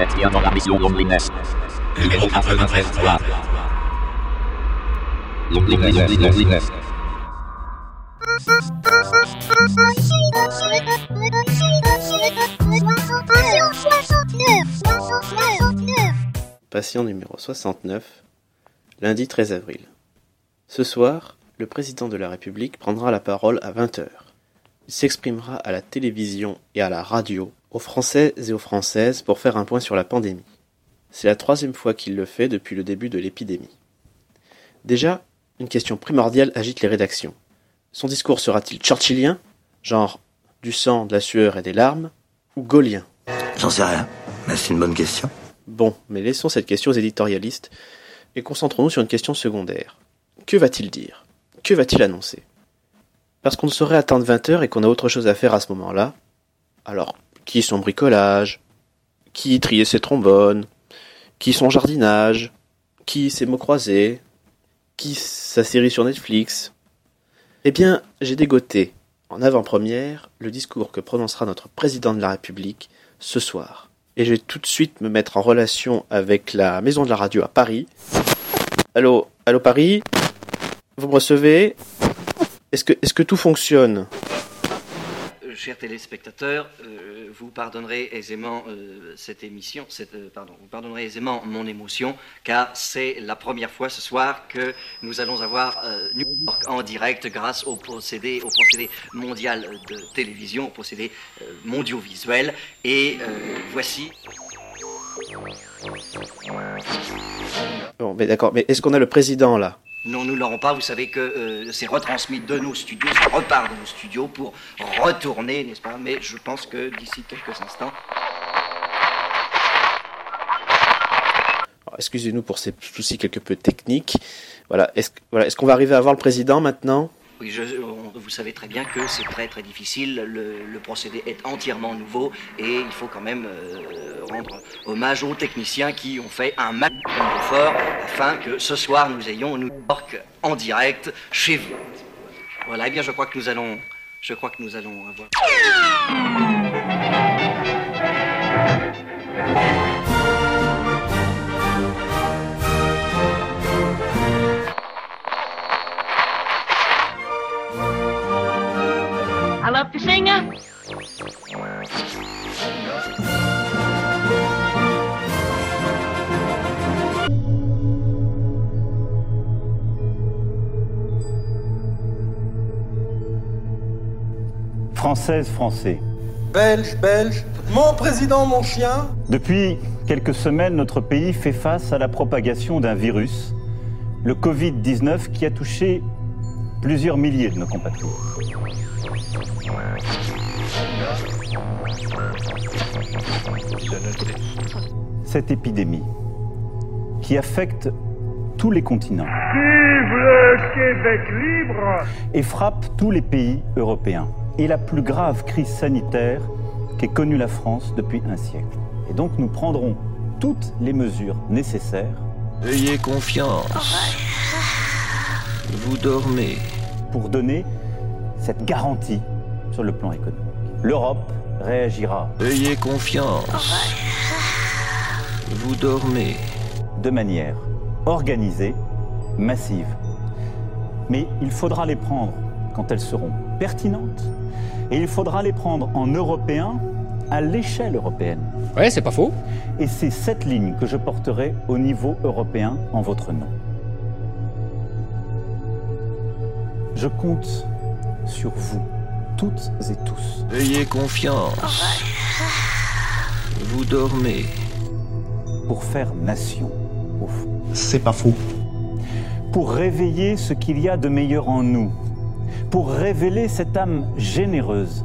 Êtes bien dans la mission Loneliness. Numéro 93.3. Loneliness, Loneliness. Patient numéro 69, lundi 13 avril. Ce soir, le président de la République prendra la parole à 20h. Il s'exprimera à la télévision et à la radio, aux Français et aux Françaises pour faire un point sur la pandémie. C'est la troisième fois qu'il le fait depuis le début de l'épidémie. Déjà, une question primordiale agite les rédactions. Son discours sera-t-il churchillien, genre du sang, de la sueur et des larmes, ou gaulien? J'en sais rien, mais c'est une bonne question. Bon, mais laissons cette question aux éditorialistes et concentrons-nous sur une question secondaire. Que va-t-il dire? Que va-t-il annoncer? Parce qu'on ne saurait attendre 20 heures et qu'on a autre chose à faire à ce moment-là. Alors, qui son bricolage Qui trier ses trombones Qui son jardinage Qui ses mots croisés Qui sa série sur Netflix. Eh bien, j'ai dégoté, en avant-première, le discours que prononcera notre président de la République ce soir. Et je vais tout de suite me mettre en relation avec la maison de la radio à Paris. Allô, allô Paris? Vous me recevez? Est-ce que, tout fonctionne? Chers téléspectateurs, euh, vous pardonnerez aisément euh, cette émission, euh, vous pardonnerez aisément mon émotion, car c'est la première fois ce soir que nous allons avoir New York en direct grâce au procédé, au procédé mondial de télévision, au procédé mondiovisuel. Et voici. Bon, mais d'accord, mais est-ce qu'on a le président là? Non, nous l'aurons pas. Vous savez que euh, c'est retransmis de nos studios, ça repart de nos studios pour retourner, n'est-ce pas? Mais je pense que d'ici quelques instants. Excusez-nous pour ces soucis quelque peu techniques. Voilà, est-ce voilà, est-ce qu'on va arriver à voir le président maintenant? Oui, vous savez très bien que c'est très très difficile. Le, procédé est entièrement nouveau et il faut quand même euh, rendre hommage aux techniciens qui ont fait un maximum d'efforts afin que ce soir nous ayons New York en direct chez vous. Voilà, eh bien je crois que nous allons, je crois que nous allons. Françaises, Français. Belge, belge, mon président, mon chien. Depuis quelques semaines, notre pays fait face à la propagation d'un virus, le Covid-19, qui a touché plusieurs milliers de nos compatriotes. Cette épidémie, qui affecte tous les continents et frappe tous les pays européens, est la plus grave crise sanitaire qu'ait connue la France depuis un siècle. Et donc nous prendrons toutes les mesures nécessaires Ayez confiance. Vous dormez. pour donner cette garantie sur le plan économique. L'Europe réagira Ayez confiance. Vous dormez. de manière organisée, massive. Mais il faudra les prendre quand elles seront pertinentes et il faudra les prendre en européen à l'échelle européenne. Ouais, c'est pas faux. Et c'est cette ligne que je porterai au niveau européen en votre nom. Je compte sur vous, toutes et tous, Ayez confiance. Vous dormez. pour faire nation, au fond. C'est pas faux. pour réveiller ce qu'il y a de meilleur en nous, pour révéler cette âme généreuse,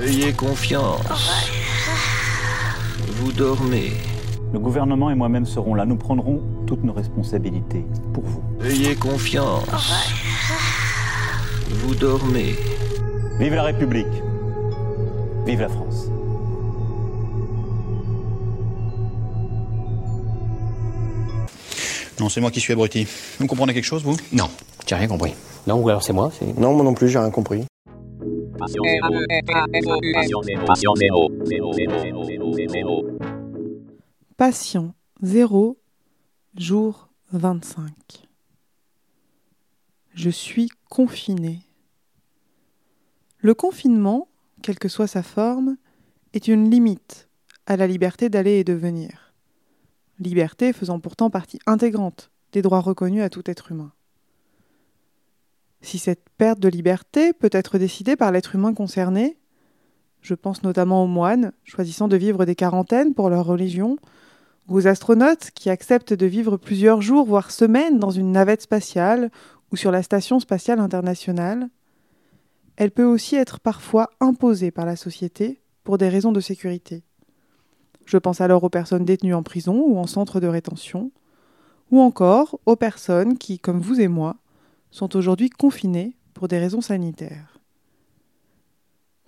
Ayez confiance. Vous dormez. Le gouvernement et moi-même serons là. Nous prendrons toutes nos responsabilités pour vous. Ayez confiance. Vous dormez. Vive la République Vive la France Non, c'est moi qui suis abruti. Vous comprenez quelque chose, vous? Non, j'ai rien compris. Non, ou alors c'est moi. c'est- Non, moi non plus, j'ai rien compris. Patient 0, jour 25. Je suis confiné. Le confinement, quelle que soit sa forme, est une limite à la liberté d'aller et de venir. Liberté faisant pourtant partie intégrante des droits reconnus à tout être humain. Si cette perte de liberté peut être décidée par l'être humain concerné, je pense notamment aux moines choisissant de vivre des quarantaines pour leur religion, ou aux astronautes qui acceptent de vivre plusieurs jours, voire semaines dans une navette spatiale ou sur la Station spatiale internationale, elle peut aussi être parfois imposée par la société pour des raisons de sécurité. Je pense alors aux personnes détenues en prison ou en centre de rétention, ou encore aux personnes qui, comme vous et moi, sont aujourd'hui confinées pour des raisons sanitaires.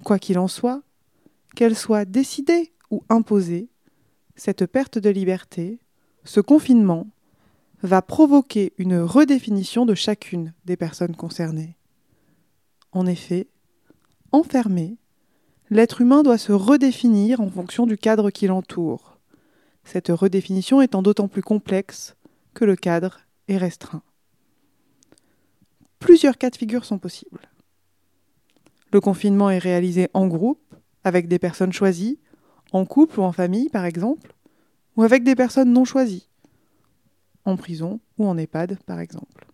Quoi qu'il en soit, qu'elle soit décidée ou imposée, cette perte de liberté, ce confinement, va provoquer une redéfinition de chacune des personnes concernées. En effet, enfermé, l'être humain doit se redéfinir en fonction du cadre qui l'entoure, cette redéfinition étant d'autant plus complexe que le cadre est restreint. Plusieurs cas de figure sont possibles. Le confinement est réalisé en groupe, avec des personnes choisies, en couple ou en famille par exemple, ou avec des personnes non choisies, en prison ou en EHPAD par exemple.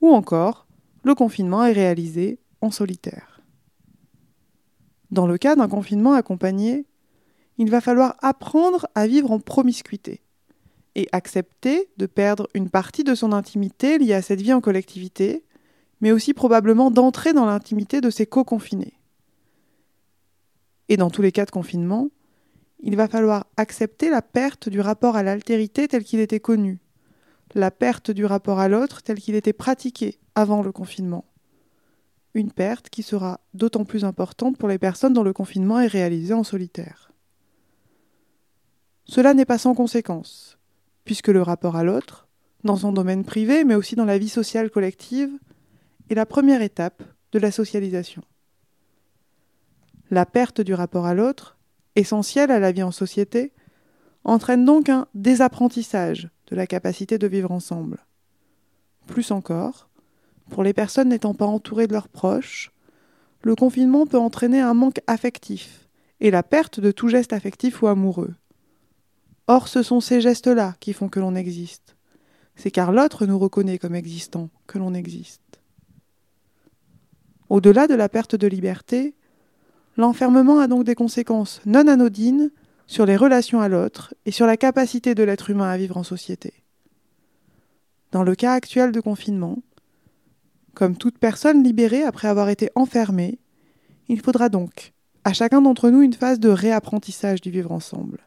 Ou encore, le confinement est réalisé en solitaire. Dans le cas d'un confinement accompagné, il va falloir apprendre à vivre en promiscuité et accepter de perdre une partie de son intimité liée à cette vie en collectivité, mais aussi probablement d'entrer dans l'intimité de ses co-confinés. Et dans tous les cas de confinement, il va falloir accepter la perte du rapport à l'altérité tel qu'il était connu, la perte du rapport à l'autre tel qu'il était pratiqué avant le confinement. Une perte qui sera d'autant plus importante pour les personnes dont le confinement est réalisé en solitaire. Cela n'est pas sans conséquence, puisque le rapport à l'autre, dans son domaine privé mais aussi dans la vie sociale collective, est la première étape de la socialisation. La perte du rapport à l'autre, essentielle à la vie en société, entraîne donc un désapprentissage de la capacité de vivre ensemble. Plus encore, pour les personnes n'étant pas entourées de leurs proches, le confinement peut entraîner un manque affectif et la perte de tout geste affectif ou amoureux. Or, ce sont ces gestes-là qui font que l'on existe. C'est car l'autre nous reconnaît comme existants que l'on existe. Au-delà de la perte de liberté, l'enfermement a donc des conséquences non anodines sur les relations à l'autre et sur la capacité de l'être humain à vivre en société. Dans le cas actuel de confinement, comme toute personne libérée après avoir été enfermée, il faudra donc à chacun d'entre nous une phase de réapprentissage du vivre ensemble.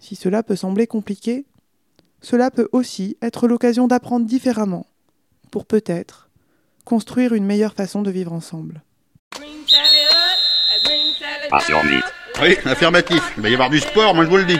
Si cela peut sembler compliqué, cela peut aussi être l'occasion d'apprendre différemment, pour peut-être construire une meilleure façon de vivre ensemble. Oui, affirmatif. Il va y avoir du sport, moi je vous le dis.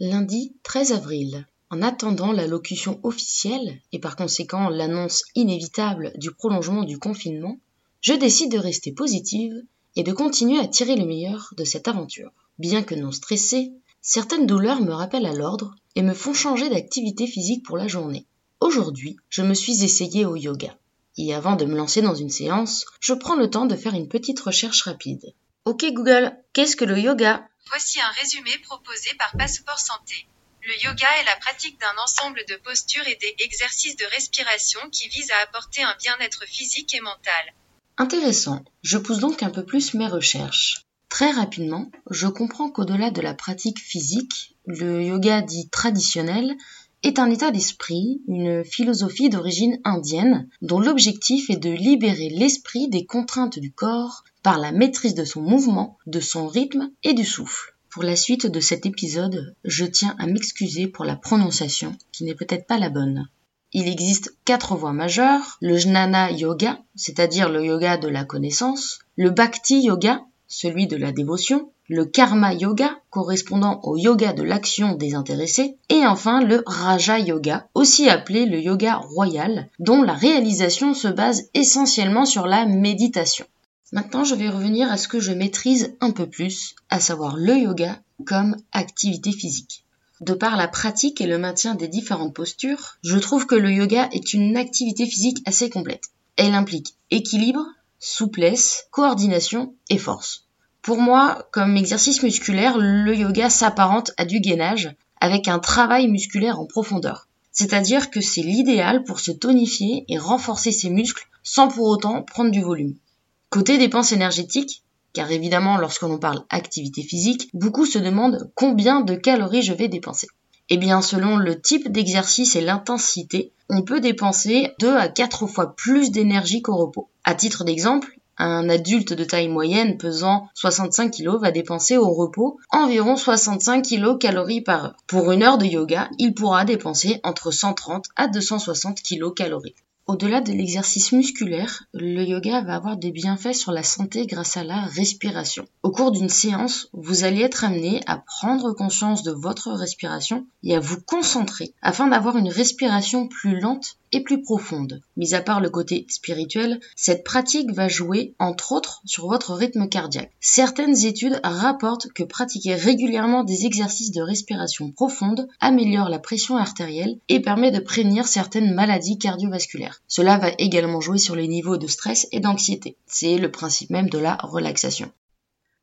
Lundi 13 avril. En attendant l'allocution officielle et par conséquent l'annonce inévitable du prolongement du confinement, je décide de rester positive et de continuer à tirer le meilleur de cette aventure. Bien que non stressée, certaines douleurs me rappellent à l'ordre et me font changer d'activité physique pour la journée. Aujourd'hui, je me suis essayée au yoga. Et avant de me lancer dans une séance, je prends le temps de faire une petite recherche rapide. Ok Google, qu'est-ce que le yoga? Voici un résumé proposé par Passeport Santé. Le yoga est la pratique d'un ensemble de postures et d'exercices de respiration qui visent à apporter un bien-être physique et mental. Intéressant, je pousse donc un peu plus mes recherches. Très rapidement, je comprends qu'au-delà de la pratique physique, le yoga dit traditionnel est un état d'esprit, une philosophie d'origine indienne, dont l'objectif est de libérer l'esprit des contraintes du corps par la maîtrise de son mouvement, de son rythme et du souffle. Pour la suite de cet épisode, je tiens à m'excuser pour la prononciation, qui n'est peut-être pas la bonne. Il existe quatre voies majeures, le jnana yoga, c'est-à-dire le yoga de la connaissance, le bhakti yoga, celui de la dévotion, le karma yoga, correspondant au yoga de l'action désintéressée, et enfin le raja yoga, aussi appelé le yoga royal, dont la réalisation se base essentiellement sur la méditation. Maintenant, je vais revenir à ce que je maîtrise un peu plus, à savoir le yoga comme activité physique. De par la pratique et le maintien des différentes postures, je trouve que le yoga est une activité physique assez complète. Elle implique équilibre, souplesse, coordination et force. Pour moi, comme exercice musculaire, le yoga s'apparente à du gainage avec un travail musculaire en profondeur. C'est-à-dire que c'est l'idéal pour se tonifier et renforcer ses muscles sans pour autant prendre du volume. Côté dépenses énergétiques, car évidemment lorsque l'on parle activité physique, beaucoup se demandent combien de calories je vais dépenser. Eh bien, selon le type d'exercice et l'intensité, on peut dépenser 2 à 4 fois plus d'énergie qu'au repos. À titre d'exemple, un adulte de taille moyenne pesant 65 kg va dépenser au repos environ 65 kcal par heure. Pour une heure de yoga, il pourra dépenser entre 130 à 260 kcal. Au-delà de l'exercice musculaire, le yoga va avoir des bienfaits sur la santé grâce à la respiration. Au cours d'une séance, vous allez être amené à prendre conscience de votre respiration et à vous concentrer afin d'avoir une respiration plus lente et plus profonde. Mis à part le côté spirituel, cette pratique va jouer entre autres sur votre rythme cardiaque. Certaines études rapportent que pratiquer régulièrement des exercices de respiration profonde améliore la pression artérielle et permet de prévenir certaines maladies cardiovasculaires. Cela va également jouer sur les niveaux de stress et d'anxiété. C'est le principe même de la relaxation.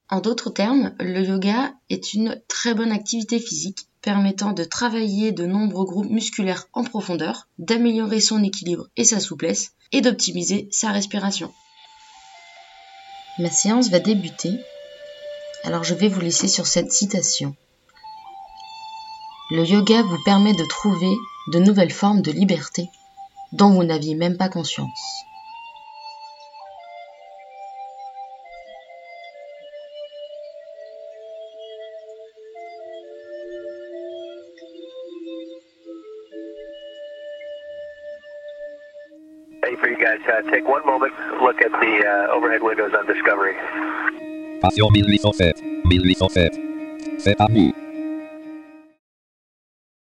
En d'autres termes, le yoga est une très bonne activité physique permettant de travailler de nombreux groupes musculaires en profondeur, d'améliorer son équilibre et sa souplesse, et d'optimiser sa respiration. Ma séance va débuter, alors je vais vous laisser sur cette citation. Le yoga vous permet de trouver de nouvelles formes de liberté dont vous n'aviez même pas conscience. Hey, for you guys, uh, take one moment, look at the uh, overhead windows on Discovery. Passion 1807. 1807. C'est à vous.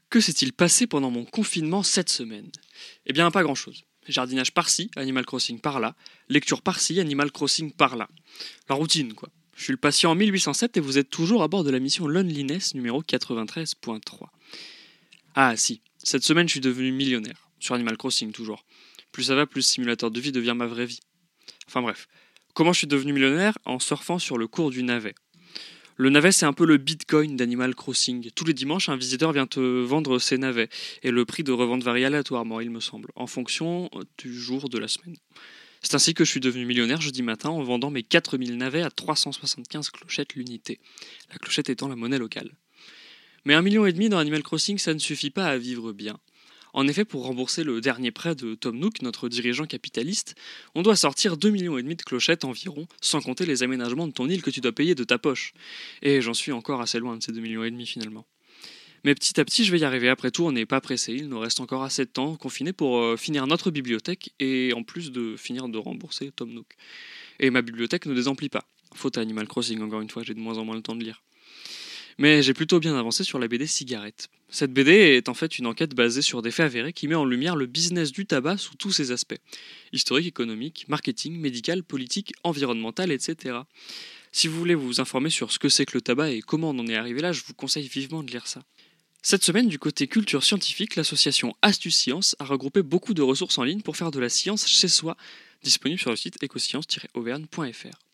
Que s'est-il passé pendant mon confinement cette semaine? Eh bien, pas grand-chose. Jardinage par-ci, Animal Crossing par-là, lecture par-ci, Animal Crossing par-là. La routine, quoi. Je suis le patient en 1807 et vous êtes toujours à bord de la mission Loneliness numéro 93.3. Ah si, cette semaine je suis devenu millionnaire, sur Animal Crossing toujours. Plus ça va, plus simulateur de vie devient ma vraie vie. Enfin bref, comment je suis devenu millionnaire? En surfant sur le cours du navet. Le navet, c'est un peu le bitcoin d'Animal Crossing. Tous les dimanches, un visiteur vient te vendre ses navets. Et le prix de revente varie aléatoirement, il me semble, en fonction du jour de la semaine. C'est ainsi que je suis devenu millionnaire jeudi matin en vendant mes 4000 navets à 375 clochettes l'unité. La clochette étant la monnaie locale. Mais un million et demi dans Animal Crossing, ça ne suffit pas à vivre bien. En effet, pour rembourser le dernier prêt de Tom Nook, notre dirigeant capitaliste, on doit sortir 2,5 millions de clochettes environ, sans compter les aménagements de ton île que tu dois payer de ta poche. Et j'en suis encore assez loin de ces 2,5 millions finalement. Mais petit à petit, je vais y arriver. Après tout, on n'est pas pressé. Il nous reste encore assez de temps confiné pour euh, finir notre bibliothèque et en plus de finir de rembourser Tom Nook. Et ma bibliothèque ne désemplit pas. Faute à Animal Crossing, encore une fois, j'ai de moins en moins le temps de lire. Mais j'ai plutôt bien avancé sur la BD Cigarette. Cette BD est en fait une enquête basée sur des faits avérés qui met en lumière le business du tabac sous tous ses aspects historique, économique, marketing, médical, politique, environnemental, etc. Si vous voulez vous informer sur ce que c'est que le tabac et comment on en est arrivé là, je vous conseille vivement de lire ça. Cette semaine, du côté culture scientifique, l'association Astuce Science a regroupé beaucoup de ressources en ligne pour faire de la science chez soi, disponible sur le site ecoscience-auvergne.fr.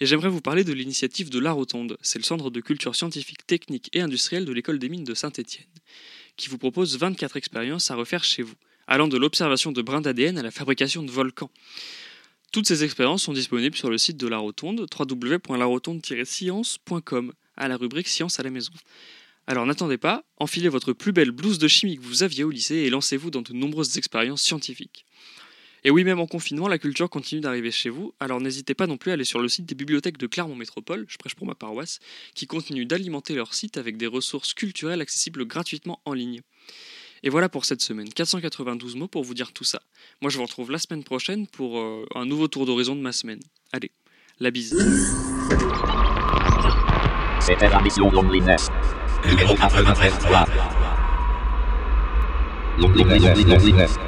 Et j'aimerais vous parler de l'initiative de La Rotonde, c'est le centre de culture scientifique, technique et industrielle de l'école des mines de Saint-Étienne, qui vous propose 24 expériences à refaire chez vous, allant de l'observation de brins d'ADN à la fabrication de volcans. Toutes ces expériences sont disponibles sur le site de La Rotonde, www.larotonde-science.com, à la rubrique Science à la maison. Alors n'attendez pas, enfilez votre plus belle blouse de chimie que vous aviez au lycée et lancez-vous dans de nombreuses expériences scientifiques. Et oui, même en confinement, la culture continue d'arriver chez vous, alors n'hésitez pas non plus à aller sur le site des bibliothèques de Clermont Métropole, je prêche pour ma paroisse, qui continuent d'alimenter leur site avec des ressources culturelles accessibles gratuitement en ligne. Et voilà pour cette semaine, 492 mots pour vous dire tout ça. Moi je vous retrouve la semaine prochaine pour euh, un nouveau tour d'horizon de ma semaine. Allez, la bise. Numéro 93.3. Loneliness, loneliness.